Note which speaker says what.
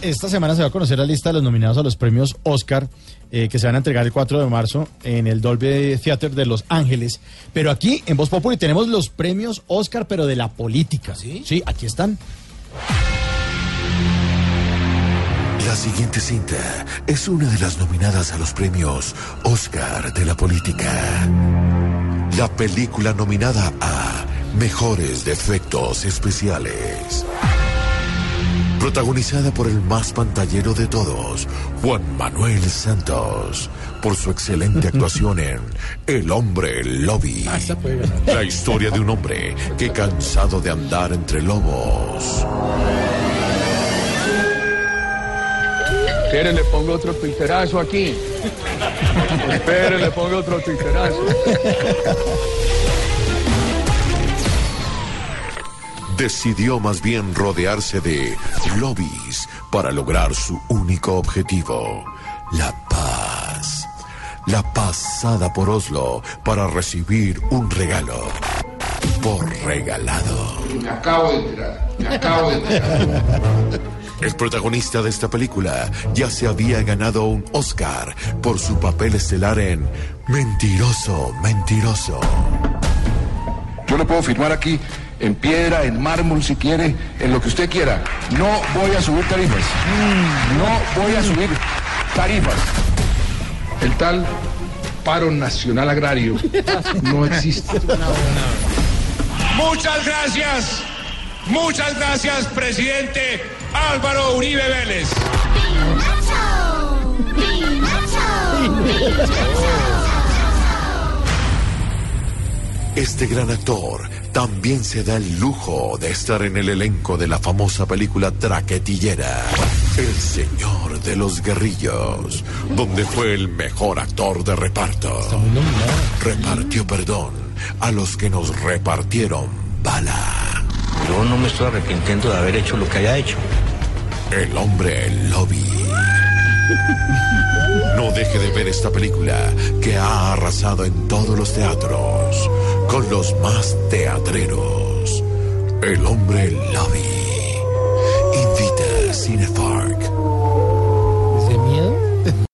Speaker 1: Esta semana se va a conocer la lista de los nominados a los premios Oscar eh, que se van a entregar el 4 de marzo en el Dolby Theater de Los Ángeles. Pero aquí en Voz Populi tenemos los premios Oscar, pero de la política. Sí, sí aquí están.
Speaker 2: La siguiente cinta es una de las nominadas a los premios Oscar de la política. La película nominada a Mejores Defectos Especiales. Protagonizada por el más pantallero de todos, Juan Manuel Santos, por su excelente actuación en El hombre lobby. La historia de un hombre que cansado de andar entre lobos,
Speaker 3: Espere, le pongo otro twitterazo aquí. Espere, le pongo otro twitterazo.
Speaker 2: Decidió más bien rodearse de lobbies para lograr su único objetivo, la paz. La pasada por Oslo para recibir un regalo. Por regalado.
Speaker 4: Me acabo de enterar, me acabo de enterar.
Speaker 2: El protagonista de esta película ya se había ganado un Oscar por su papel estelar en Mentiroso, Mentiroso.
Speaker 4: Yo le puedo firmar aquí en piedra, en mármol si quiere, en lo que usted quiera. No voy a subir tarifas. No voy a subir tarifas. El tal paro nacional agrario no existe.
Speaker 5: Muchas gracias. Muchas gracias, presidente Álvaro Uribe Vélez.
Speaker 2: Este gran actor también se da el lujo de estar en el elenco de la famosa película Traquetillera, El Señor de los Guerrillos, donde fue el mejor actor de reparto. Repartió perdón a los que nos repartieron bala.
Speaker 6: Yo no me estoy arrepintiendo de haber hecho lo que haya hecho.
Speaker 2: El hombre lobby. No deje de ver esta película que ha arrasado en todos los teatros con los más teatreros. El hombre lobby. Invita a Cinefark.